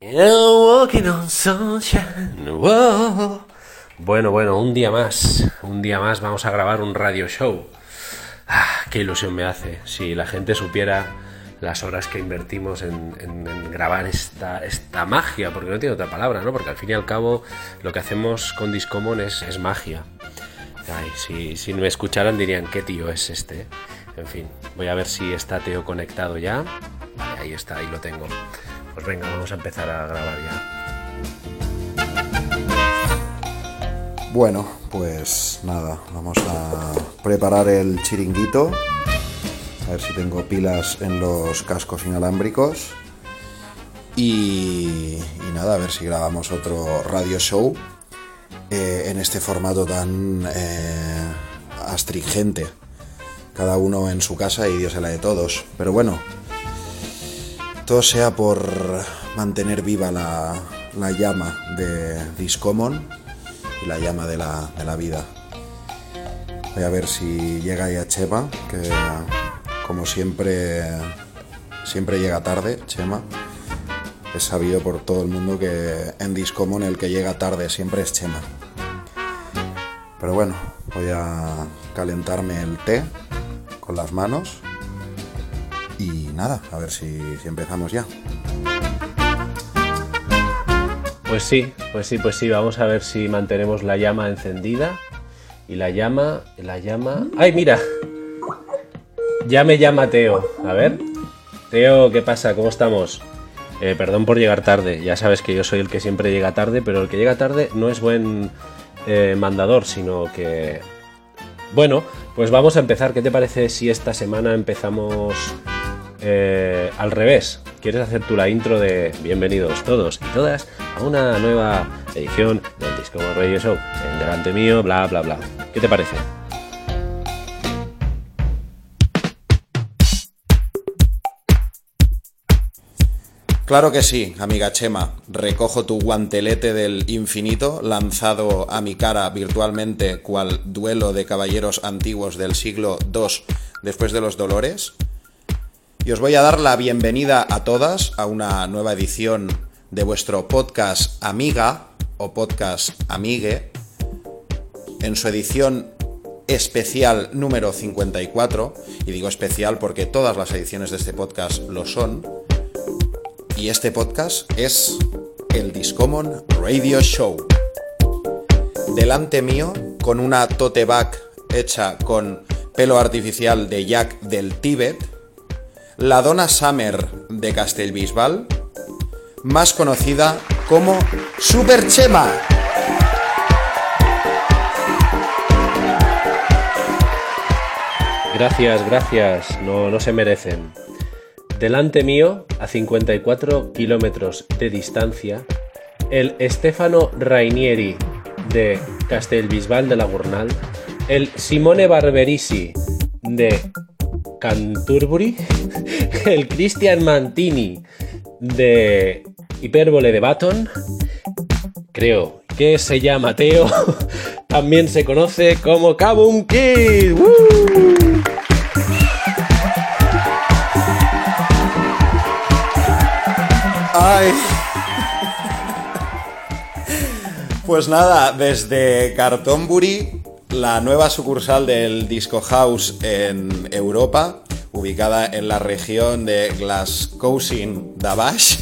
Walking on sunshine. Whoa. Bueno, bueno, un día más. Un día más vamos a grabar un radio show. Ah, qué ilusión me hace. Si la gente supiera las horas que invertimos en, grabar esta, esta magia, porque no tiene otra palabra, ¿no? Porque al fin y al cabo lo que hacemos con Discommon es, es magia. Ay, si, si me escucharan dirían, ¿qué tío es este? En fin, voy a ver si está Teo conectado ya. Vale, ahí está, ahí lo tengo. Pues venga, vamos a empezar a grabar ya. Bueno, pues nada, vamos a preparar el chiringuito. A ver si tengo pilas en los cascos inalámbricos. Y, nada, a ver si grabamos otro radio show eh, en este formato tan eh, astringente. Cada uno en su casa y Dios en la de todos. Pero bueno, todo sea por mantener viva la, la llama de Discommon y la llama de la, de la vida. Voy a ver si llega ya Chema, que como siempre, siempre llega tarde, Chema. Es sabido por todo el mundo que en Discommon el que llega tarde siempre es Chema. Pero bueno, voy a calentarme el té con las manos. Y nada, a ver si, si empezamos ya. Pues sí, pues sí, pues sí, vamos a ver si mantenemos la llama encendida. Y la llama, la llama... ¡Ay, mira! Ya me llama Teo. A ver. Teo, ¿qué pasa? ¿Cómo estamos? Eh, perdón por llegar tarde. Ya sabes que yo soy el que siempre llega tarde, pero el que llega tarde no es buen eh, mandador, sino que... Bueno, pues vamos a empezar. ¿Qué te parece si esta semana empezamos eh, al revés? ¿Quieres hacer tú la intro de bienvenidos todos y todas a una nueva edición del Disco Radio Show? En delante mío, bla, bla, bla. ¿Qué te parece? Claro que sí, amiga Chema. Recojo tu guantelete del infinito lanzado a mi cara virtualmente cual duelo de caballeros antiguos del siglo II después de los dolores. Y os voy a dar la bienvenida a todas a una nueva edición de vuestro podcast Amiga o podcast Amigue en su edición especial número 54. Y digo especial porque todas las ediciones de este podcast lo son. Y este podcast es el Discommon Radio Show. Delante mío, con una tote bag hecha con pelo artificial de Jack del Tíbet, la Donna Summer de Castelbisbal, más conocida como Super Chema. Gracias, gracias. No, no se merecen. Delante mío, a 54 kilómetros de distancia, el Stefano Rainieri de Castelbisbal de la Gurnal, el Simone Barberisi de Canturbury, el Christian Mantini de Hipérbole de Baton, creo que se llama Teo, también se conoce como Kabum Kid. ¡Woo! Ay. Pues nada, desde Cartonbury, la nueva sucursal del Disco House en Europa, ubicada en la región de Glasgow-Dabash.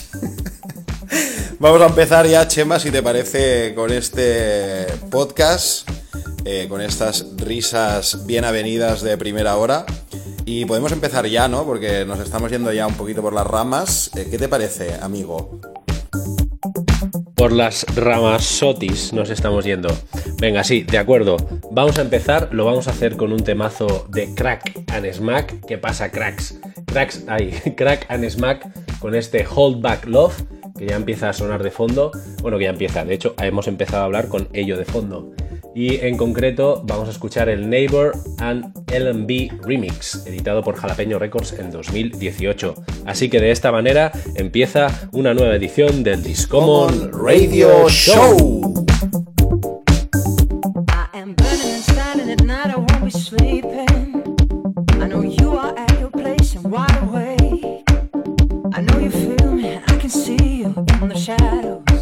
Vamos a empezar ya, Chema, si te parece, con este podcast, eh, con estas risas bien avenidas de primera hora. Y podemos empezar ya, ¿no? Porque nos estamos yendo ya un poquito por las ramas. Eh, ¿Qué te parece, amigo? Por las ramas sotis nos estamos yendo. Venga, sí, de acuerdo. Vamos a empezar, lo vamos a hacer con un temazo de Crack and Smack. ¿Qué pasa, cracks? Cracks, ahí, Crack and Smack con este Hold Back Love, que ya empieza a sonar de fondo. Bueno, que ya empieza, de hecho, hemos empezado a hablar con ello de fondo. Y en concreto vamos a escuchar el Neighbor and LB Remix, editado por Jalapeño Records en 2018. Así que de esta manera empieza una nueva edición del Discommon Radio Show. From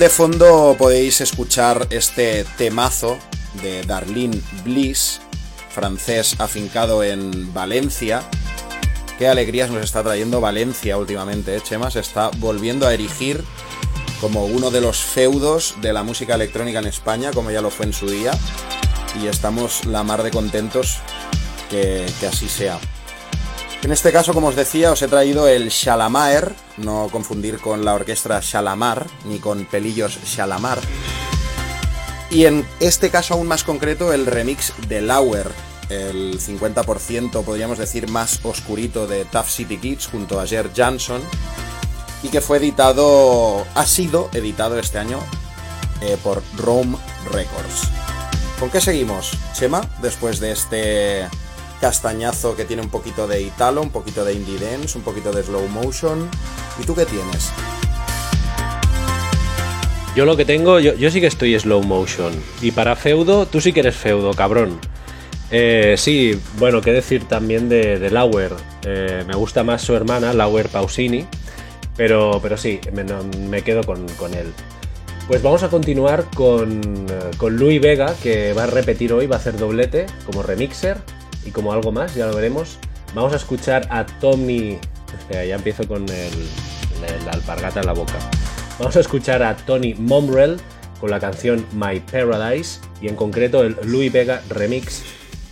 de fondo podéis escuchar este temazo de Darlene Bliss, francés afincado en Valencia. Qué alegrías nos está trayendo Valencia últimamente, ¿eh, Chema? Se está volviendo a erigir como uno de los feudos de la música electrónica en España, como ya lo fue en su día. Y estamos la mar de contentos que, que así sea. En este caso, como os decía, os he traído el Shalamaer, no confundir con la orquesta Shalamar, ni con Pelillos Shalamar. Y en este caso aún más concreto, el remix de Lauer, el 50% podríamos decir más oscurito de Tough City Kids junto a Jer Jansson, y que fue editado, ha sido editado este año eh, por Rome Records. ¿Con qué seguimos, Chema, después de este castañazo que tiene un poquito de Italo, un poquito de Indie Dance, un poquito de Slow Motion. ¿Y tú qué tienes? Yo lo que tengo, yo, yo sí que estoy slow motion. Y para feudo, tú sí que eres feudo, cabrón. Eh, sí, bueno, qué decir también de, de Lauer. Eh, me gusta más su hermana, Lauer Pausini. Pero, pero sí, me, me quedo con, con él. Pues vamos a continuar con, eh, con Louis Vega, que va a repetir hoy, va a hacer doblete como remixer y como algo más, ya lo veremos. Vamos a escuchar a Tommy. Ya empiezo con el, la alpargata en la boca. Vamos a escuchar a Tony Momrell con la canción My Paradise y en concreto el Louis Vega remix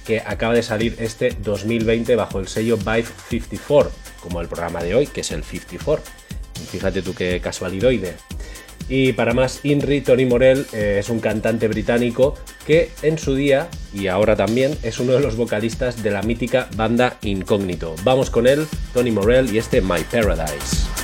que acaba de salir este 2020 bajo el sello Vive 54, como el programa de hoy, que es el 54. Fíjate tú qué casualidoide. Y para más Inri, Tony Morell eh, es un cantante británico que en su día, y ahora también, es uno de los vocalistas de la mítica banda Incógnito. Vamos con él, Tony Morell y este My Paradise.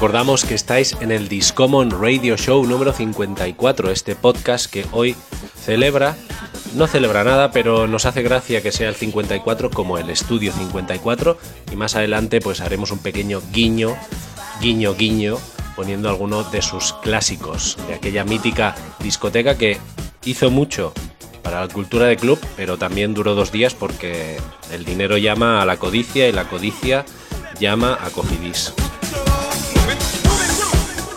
Recordamos que estáis en el Discommon Radio Show número 54, este podcast que hoy celebra, no celebra nada, pero nos hace gracia que sea el 54 como el estudio 54 y más adelante pues haremos un pequeño guiño, guiño, guiño, poniendo algunos de sus clásicos, de aquella mítica discoteca que hizo mucho para la cultura de club, pero también duró dos días porque el dinero llama a la codicia y la codicia llama a Cofidis.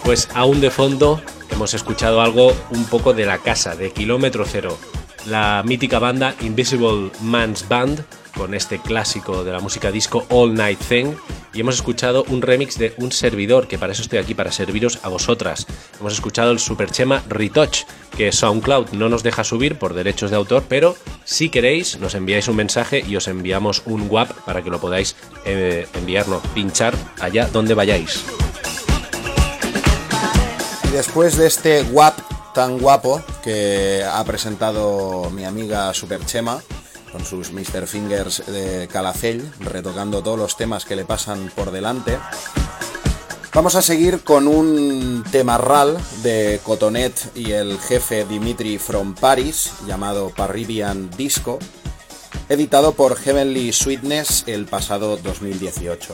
Pues aún de fondo hemos escuchado algo un poco de la casa, de Kilómetro Cero, la mítica banda Invisible Man's Band, con este clásico de la música disco All Night Thing, y hemos escuchado un remix de un servidor, que para eso estoy aquí, para serviros a vosotras. Hemos escuchado el Superchema Retouch, que SoundCloud no nos deja subir por derechos de autor, pero si queréis nos enviáis un mensaje y os enviamos un WAP para que lo podáis eh, enviarnos, pinchar allá donde vayáis. Después de este guap tan guapo que ha presentado mi amiga Superchema con sus Mr. Fingers de Calafell, retocando todos los temas que le pasan por delante, vamos a seguir con un tema ral de Cotonet y el jefe Dimitri from Paris, llamado Parribian Disco, editado por Heavenly Sweetness el pasado 2018.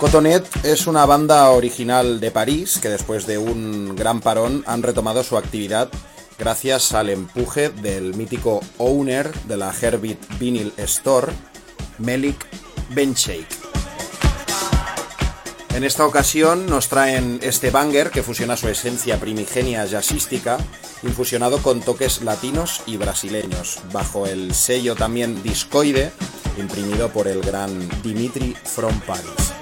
Cotonet es una banda original de París que después de un gran parón han retomado su actividad gracias al empuje del mítico owner de la Herbit Vinyl Store, Melik Bencheik. En esta ocasión nos traen este banger que fusiona su esencia primigenia jazzística, infusionado con toques latinos y brasileños, bajo el sello también discoide, imprimido por el gran Dimitri from Paris.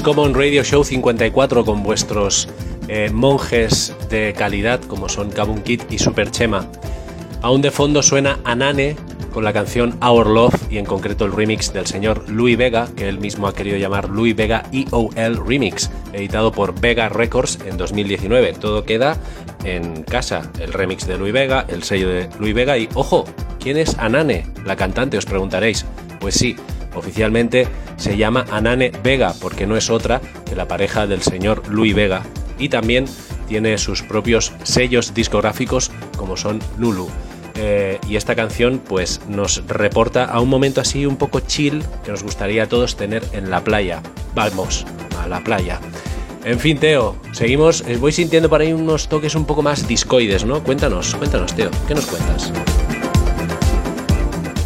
Discommon Radio Show 54 con vuestros eh, monjes de calidad como son Kabun Kid y Super Chema. Aún de fondo suena Anane con la canción Our Love y en concreto el remix del señor Louis Vega, que él mismo ha querido llamar Louis Vega EOL Remix, editado por Vega Records en 2019. Todo queda en casa, el remix de Louis Vega, el sello de Louis Vega y ojo, ¿quién es Anane? La cantante, os preguntaréis. Pues sí, oficialmente se llama Anane Vega porque no es otra que la pareja del señor Louis Vega y también tiene sus propios sellos discográficos como son Lulu. Eh, y esta canción pues nos reporta a un momento así un poco chill que nos gustaría a todos tener en la playa. Vamos a la playa. En fin, Teo, seguimos. eh, Voy sintiendo por ahí unos toques un poco más discoides, ¿no? Cuéntanos, cuéntanos, Teo, ¿qué nos cuentas?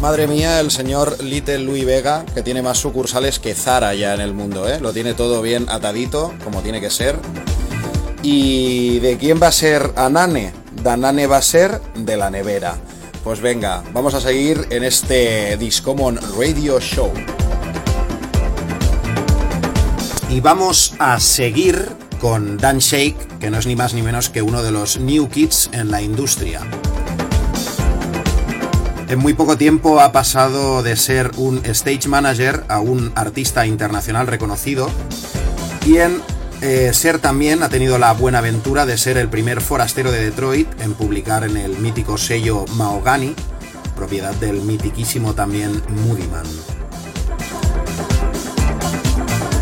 Madre mía, el señor Little Louis Vega, que tiene más sucursales que Zara ya en el mundo, ¿eh? Lo tiene todo bien atadito, como tiene que ser. ¿Y de quién va a ser Anane? Danane va a ser de la nevera. Pues venga, vamos a seguir en este Discommon Radio Show. Y vamos a seguir con Dan Shake, que no es ni más ni menos que uno de los new kids en la industria. En muy poco tiempo ha pasado de ser un stage manager a un artista internacional reconocido y en eh, ser también ha tenido la buena aventura de ser el primer forastero de Detroit en publicar en el mítico sello Mahogany, propiedad del mitiquísimo también Moody Man.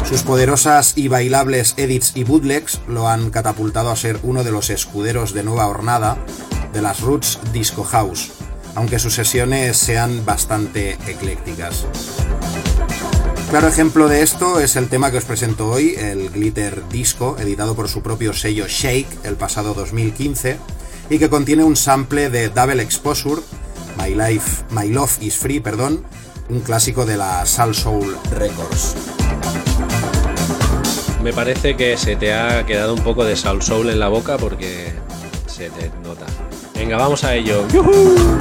Sus poderosas y bailables edits y bootlegs lo han catapultado a ser uno de los escuderos de nueva hornada de las Roots Disco House, aunque sus sesiones sean bastante eclécticas. Claro ejemplo de esto es el tema que os presento hoy, el Glitter Disco, editado por su propio sello Shake el pasado 2015, y que contiene un sample de Double Exposure, My, Life, My Love is Free, perdón, un clásico de la Sal Soul Records. Me parece que se te ha quedado un poco de Soul Soul en la boca porque se te nota. Venga, vamos a ello. ¡Yujú!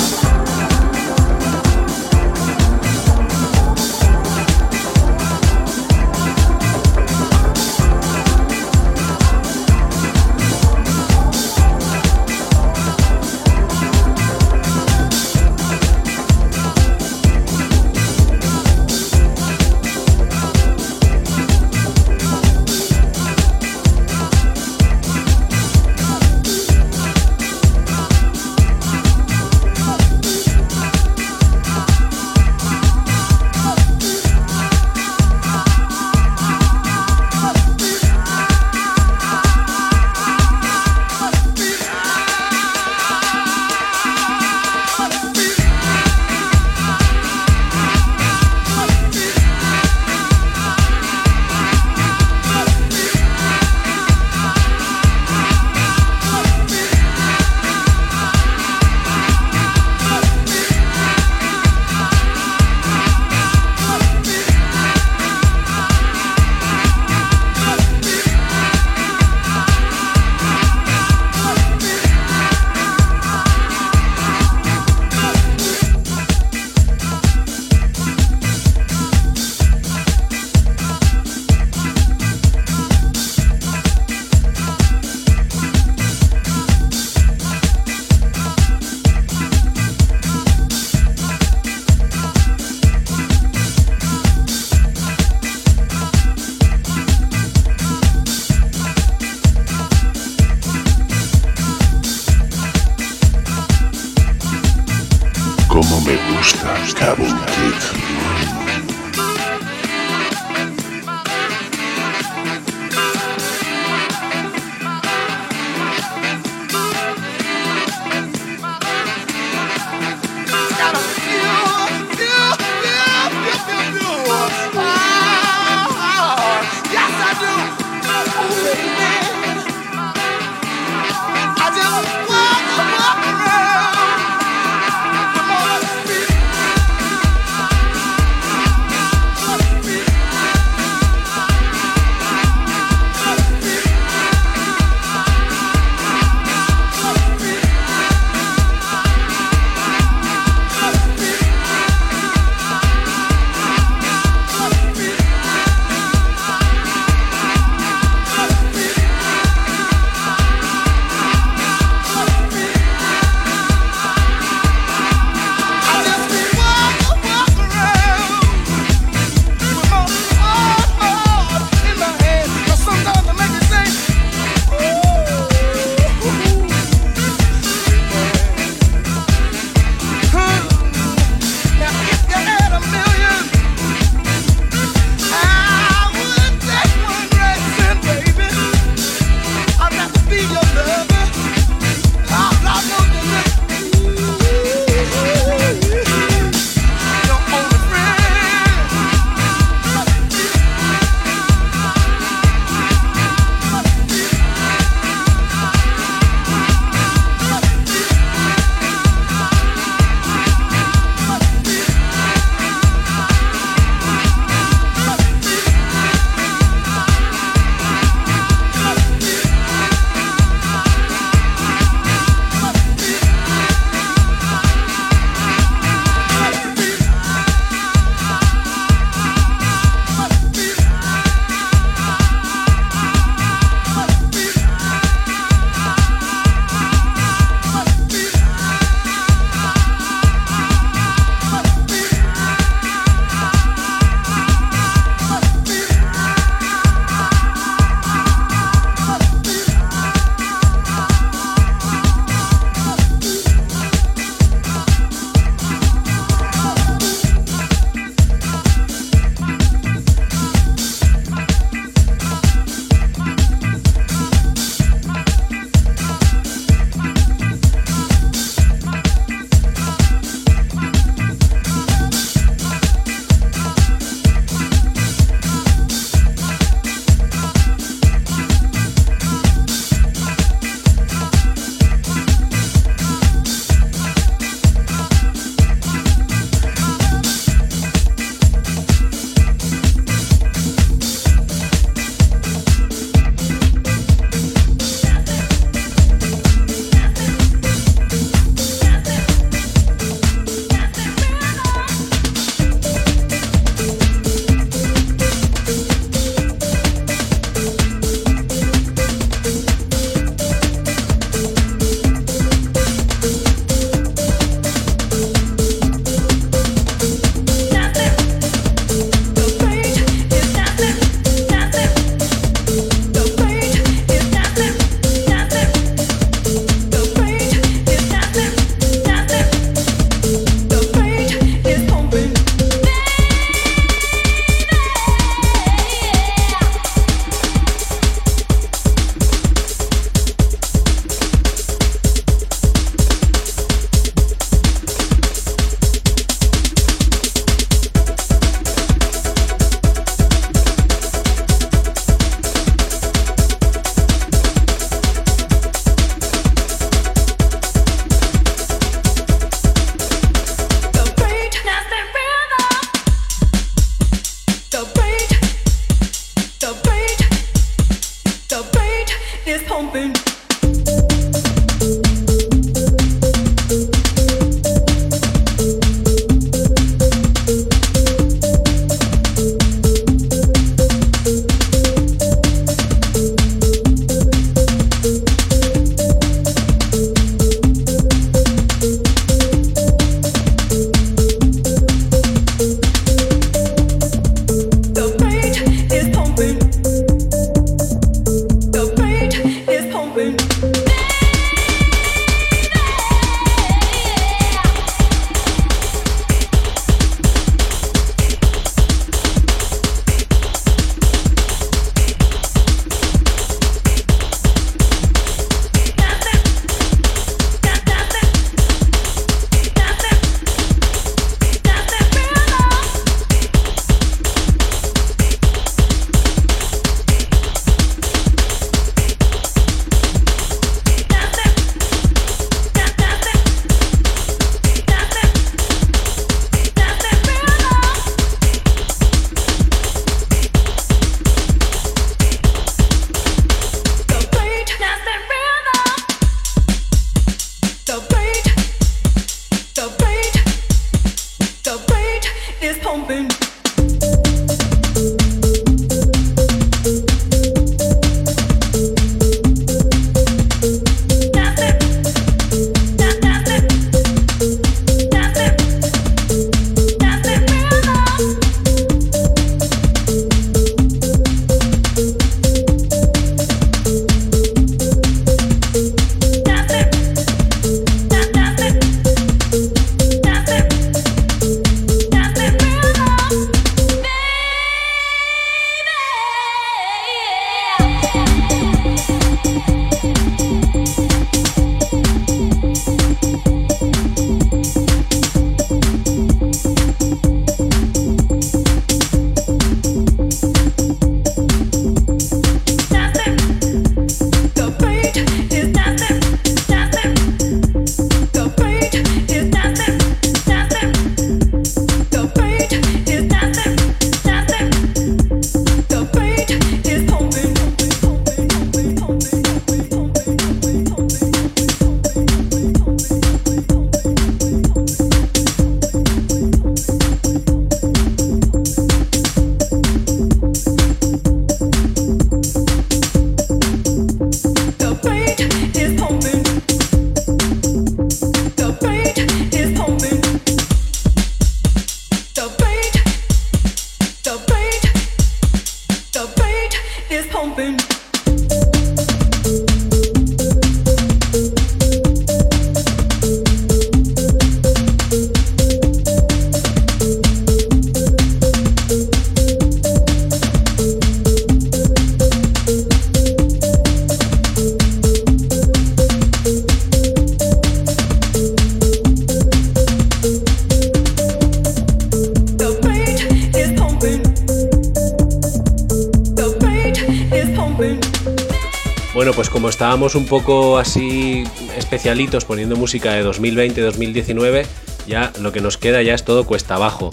Un poco así especialitos poniendo música de 2020-2019, ya lo que nos queda ya es todo cuesta abajo.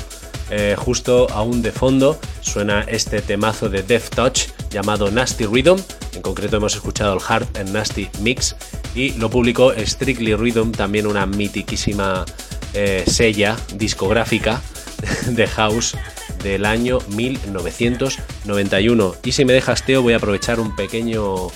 Eh, justo aún de fondo suena este temazo de Death Touch llamado Nasty Rhythm. En concreto hemos escuchado el Hard and Nasty Mix y lo publicó Strictly Rhythm, también una mitiquísima eh, sella discográfica de house del año 1991. Y si me dejas, Teo, voy a aprovechar un pequeño,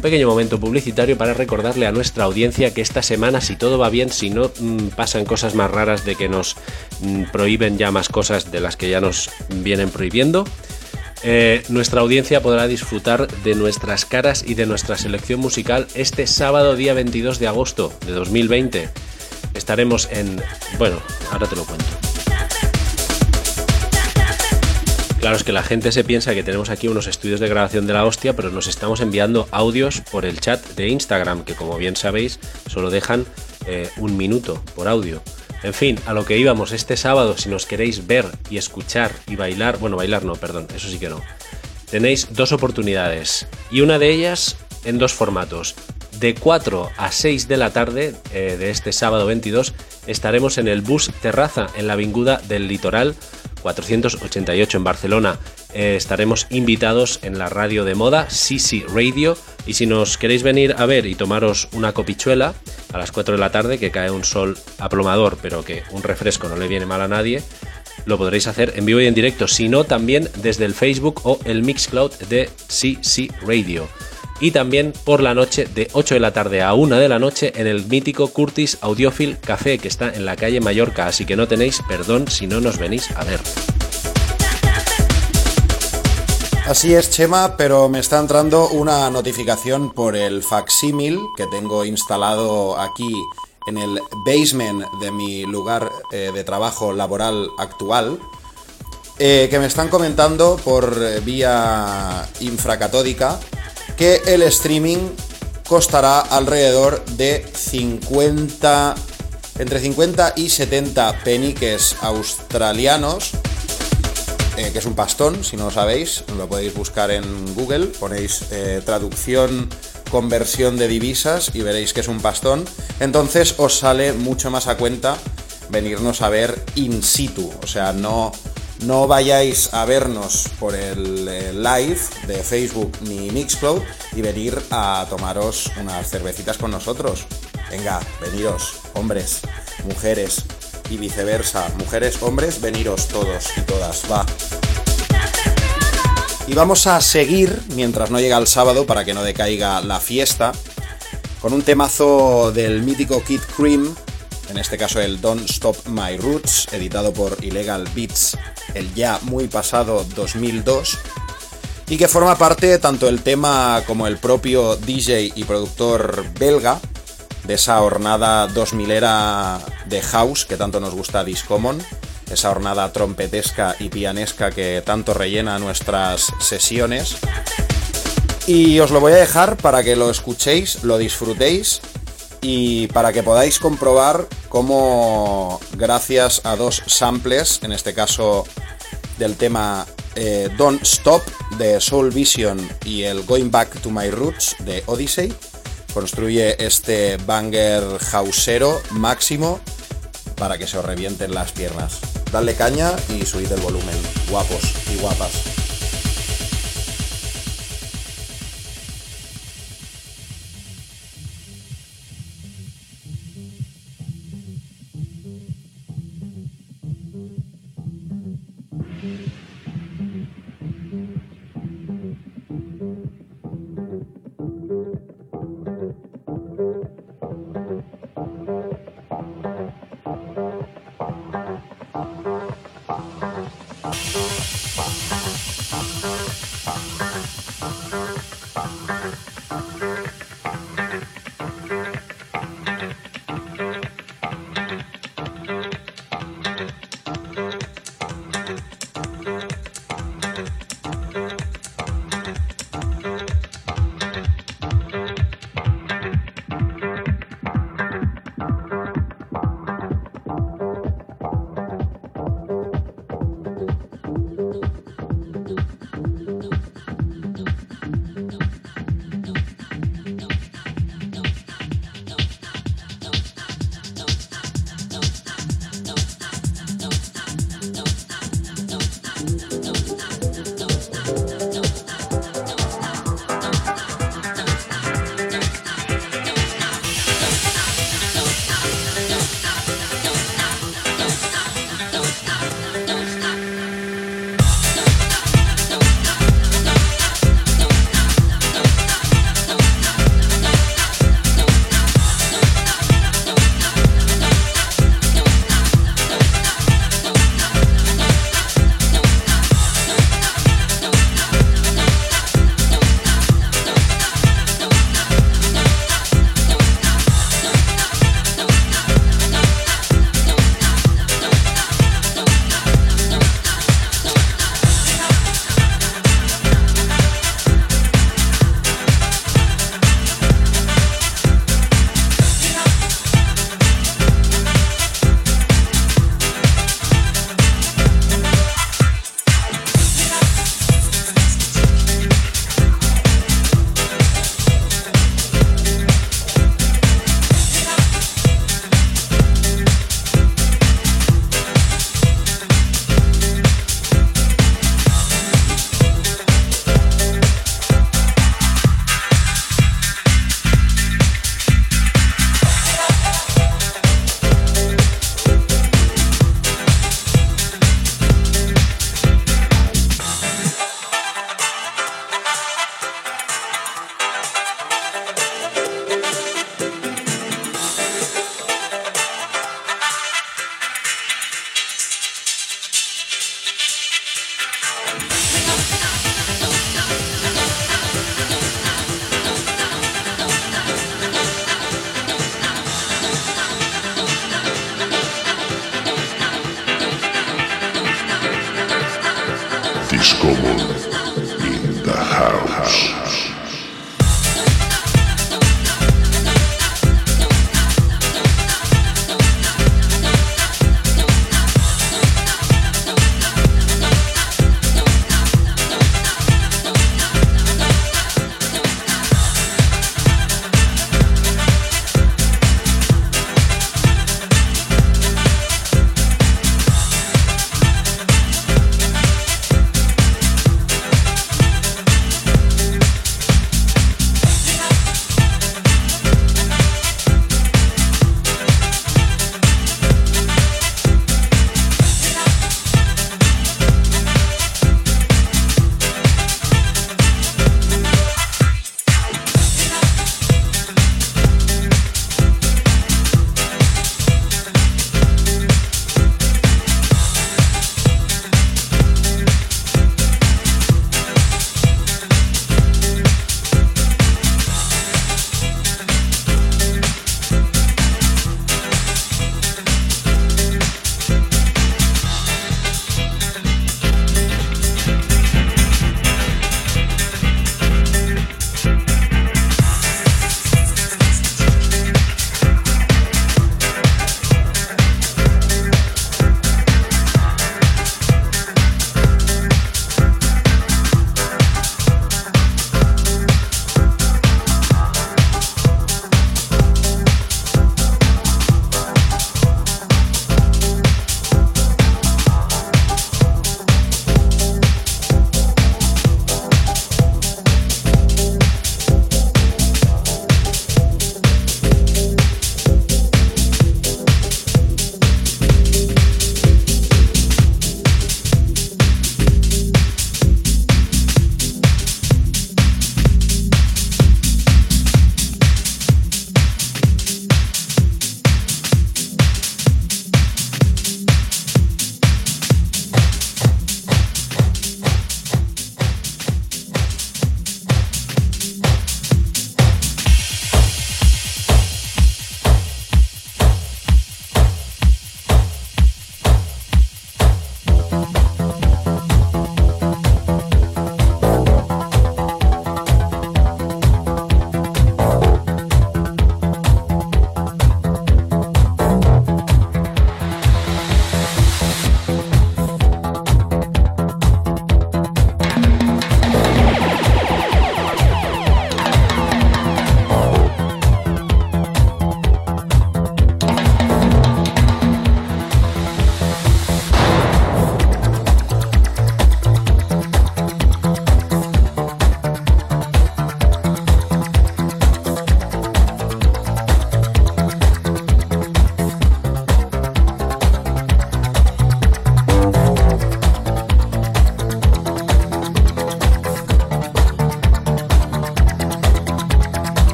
pequeño momento publicitario para recordarle a nuestra audiencia que esta semana, si todo va bien, si no mm, pasan cosas más raras de que nos mm, prohíben ya más cosas de las que ya nos vienen prohibiendo, eh, nuestra audiencia podrá disfrutar de nuestras caras y de nuestra selección musical este sábado día 22 de agosto de 2020. Estaremos en... Bueno, ahora te lo cuento. Claro, es que la gente se piensa que tenemos aquí unos estudios de grabación de la hostia, pero nos estamos enviando audios por el chat de Instagram, que como bien sabéis, solo dejan eh, un minuto por audio. En fin, a lo que íbamos este sábado, si nos queréis ver y escuchar y bailar, bueno, bailar no, perdón, eso sí que no. Tenéis dos oportunidades y una de ellas en dos formatos. De 4 a 6 de la tarde eh, de este sábado 22 estaremos en el bus Terraza en la Avinguda del Litoral 488 en Barcelona. eh, estaremos invitados en la radio de moda CC Radio. Y si nos queréis venir a ver y tomaros una copichuela a las 4 de la tarde, que cae un sol aplomador, pero que un refresco no le viene mal a nadie, lo podréis hacer en vivo y en directo, sino también desde el Facebook o el Mixcloud de CC Radio. Y también por la noche de 8 de la tarde a 1 de la noche en el mítico Curtis Audiophile Café que está en la calle Mallorca, así que no tenéis perdón si no nos venís a ver. Así es, Chema, pero me está entrando una notificación por el facsímil que tengo instalado aquí en el basement de mi lugar eh, de trabajo laboral actual, eh, que me están comentando por eh, vía infracatódica que el streaming costará alrededor de 50 entre 50 y 70 peniques australianos eh, que es un pastón, si no lo sabéis, lo podéis buscar en Google, ponéis eh, traducción, conversión de divisas y veréis que es un pastón. Entonces os sale mucho más a cuenta venirnos a ver in situ, o sea, no, no vayáis a vernos por el eh, live de Facebook ni Mixcloud y venir a tomaros unas cervecitas con nosotros. Venga, veniros, hombres, mujeres, y viceversa. Mujeres, hombres, veniros todos y todas, va. Y vamos a seguir, mientras no llega el sábado, para que no decaiga la fiesta, con un temazo del mítico Kid Cream, en este caso el Don't Stop My Roots, editado por Illegal Beats, el ya muy pasado 2002, y que forma parte tanto el tema como el propio DJ y productor belga, de esa hornada 2000 era de house que tanto nos gusta Discommon, esa hornada trompetesca y pianesca que tanto rellena nuestras sesiones. Y os lo voy a dejar para que lo escuchéis, lo disfrutéis y para que podáis comprobar cómo gracias a dos samples, en este caso del tema eh, Don't Stop de Soul Vision y el Going Back to My Roots de Odyssey, construye este banger hausero máximo para que se os revienten las piernas. Dadle caña y subid el volumen, guapos y guapas.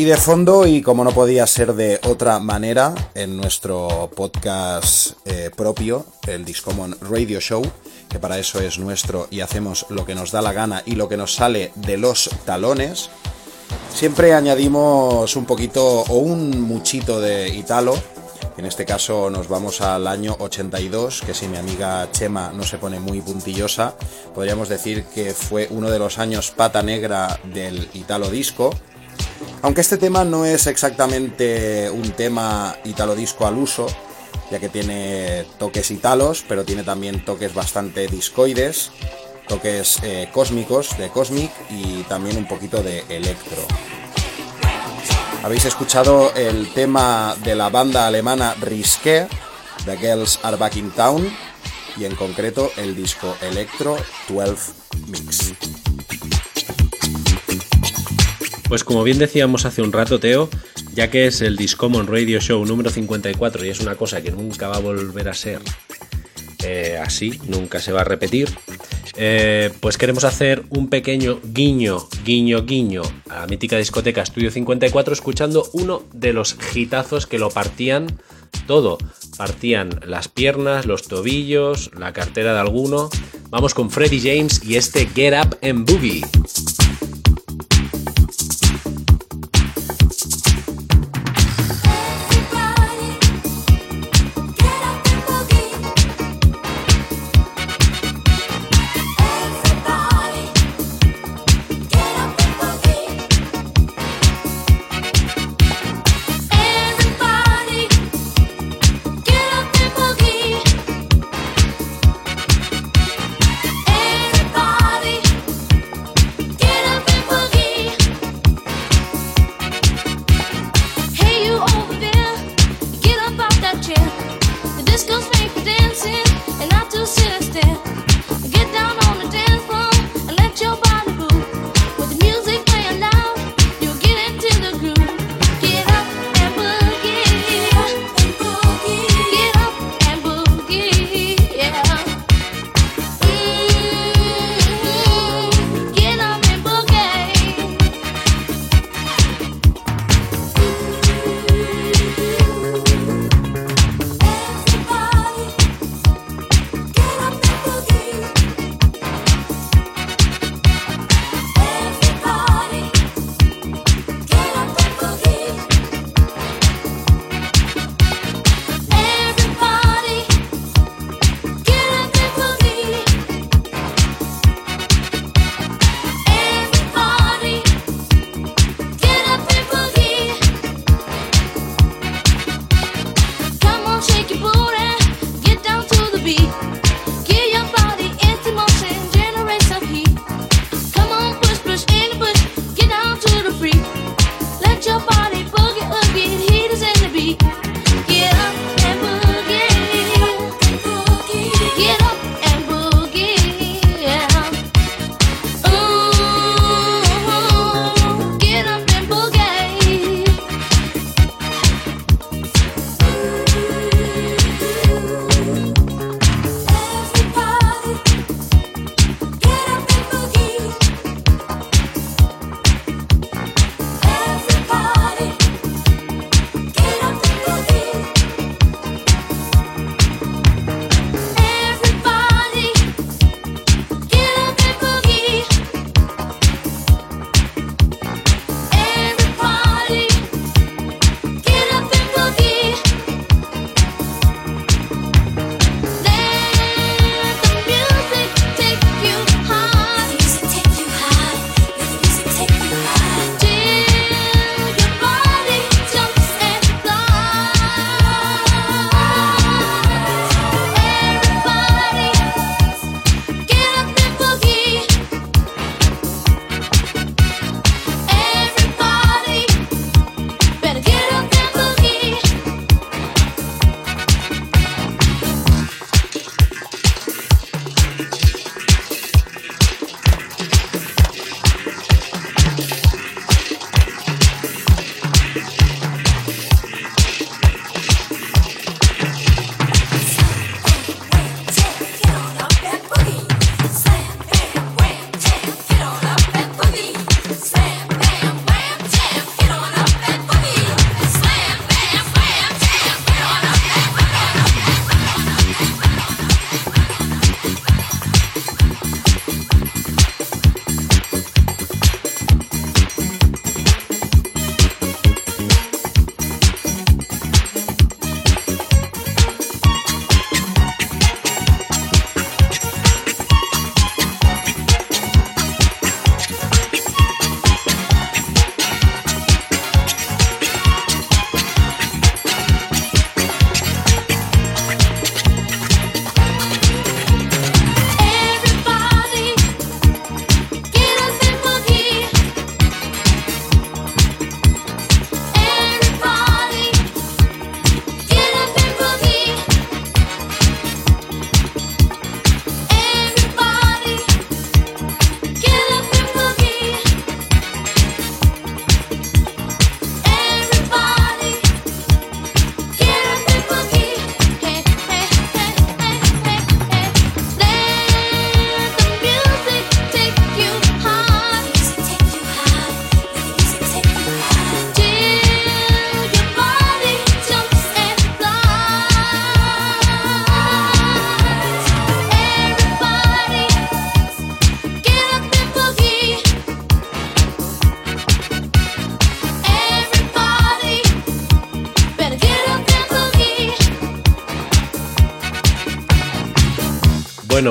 Y de fondo, y como no podía ser de otra manera, en nuestro podcast eh, propio, el Discommon Radio Show, que para eso es nuestro y hacemos lo que nos da la gana y lo que nos sale de los talones, siempre añadimos un poquito o un muchito de Italo. En este caso nos vamos al año 82, que si mi amiga Chema no se pone muy puntillosa, podríamos decir que fue uno de los años pata negra del Italo Disco. Aunque este tema no es exactamente un tema Italo Disco al uso, ya que tiene toques italos, pero tiene también toques bastante discoides, toques eh, cósmicos de Cosmic y también un poquito de electro. Habéis escuchado el tema de la banda alemana Risque, The Girls Are Back in Town, y en concreto el disco Electro 12 Pues como bien decíamos hace un rato, Teo, ya que es el Discommon Radio Show número 54 y es una cosa que nunca va a volver a ser eh, así, nunca se va a repetir, eh, pues queremos hacer un pequeño guiño, guiño, guiño a la mítica discoteca Estudio 54 escuchando uno de los hitazos que lo partían todo. Partían las piernas, los tobillos, la cartera de alguno. Vamos con Freddie James y este Get Up and Boogie.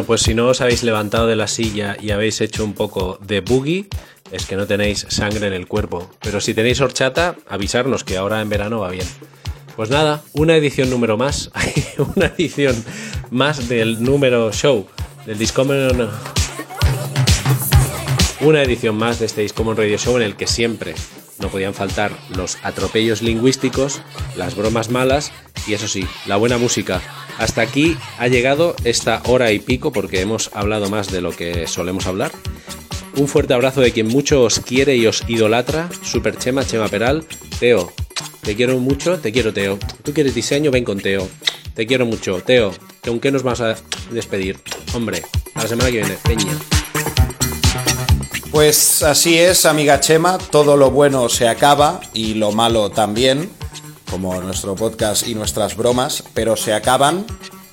Pues si no os habéis levantado de la silla y habéis hecho un poco de boogie, es que no tenéis sangre en el cuerpo. Pero si tenéis horchata, avisarnos que ahora en verano va bien. Pues nada, una edición número más, una edición más del número show, del Discommon... Una edición más de este Discommon Radio Show en el que siempre no podían faltar los atropellos lingüísticos, las bromas malas y eso sí, la buena música. Hasta aquí ha llegado esta hora y pico porque hemos hablado más de lo que solemos hablar. Un fuerte abrazo de quien mucho os quiere y os idolatra, Super Chema, Chema Peral, Teo. Te quiero mucho, te quiero Teo. Tú quieres diseño, ven con Teo. Te quiero mucho, Teo. ¿Con qué nos vas a despedir? Hombre, a la semana que viene, Peña. Pues así es, amiga Chema, todo lo bueno se acaba y lo malo también, como nuestro podcast y nuestras bromas, pero se acaban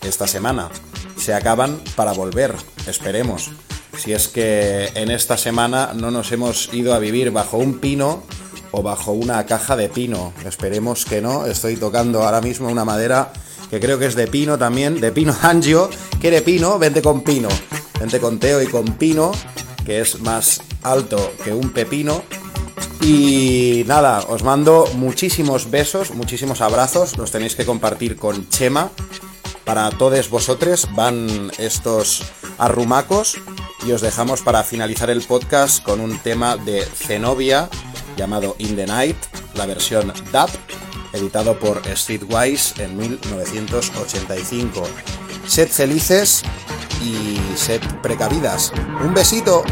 esta semana. Se acaban para volver, esperemos. Si es que en esta semana no nos hemos ido a vivir bajo un pino o bajo una caja de pino. Esperemos que no. Estoy tocando ahora mismo una madera que creo que es de pino también, de pino angio. ¿Quiere pino? Vente con pino. Vente con Teo y con pino, que es más alto que un pepino. Y nada, os mando muchísimos besos, muchísimos abrazos. Los tenéis que compartir con Chema. Para todos vosotros van estos arrumacos y os dejamos para finalizar el podcast con un tema de Zenobia llamado In the Night, la versión DAP, editado por Streetwise en 1985. Sed felices y sed precavidas. Un besito.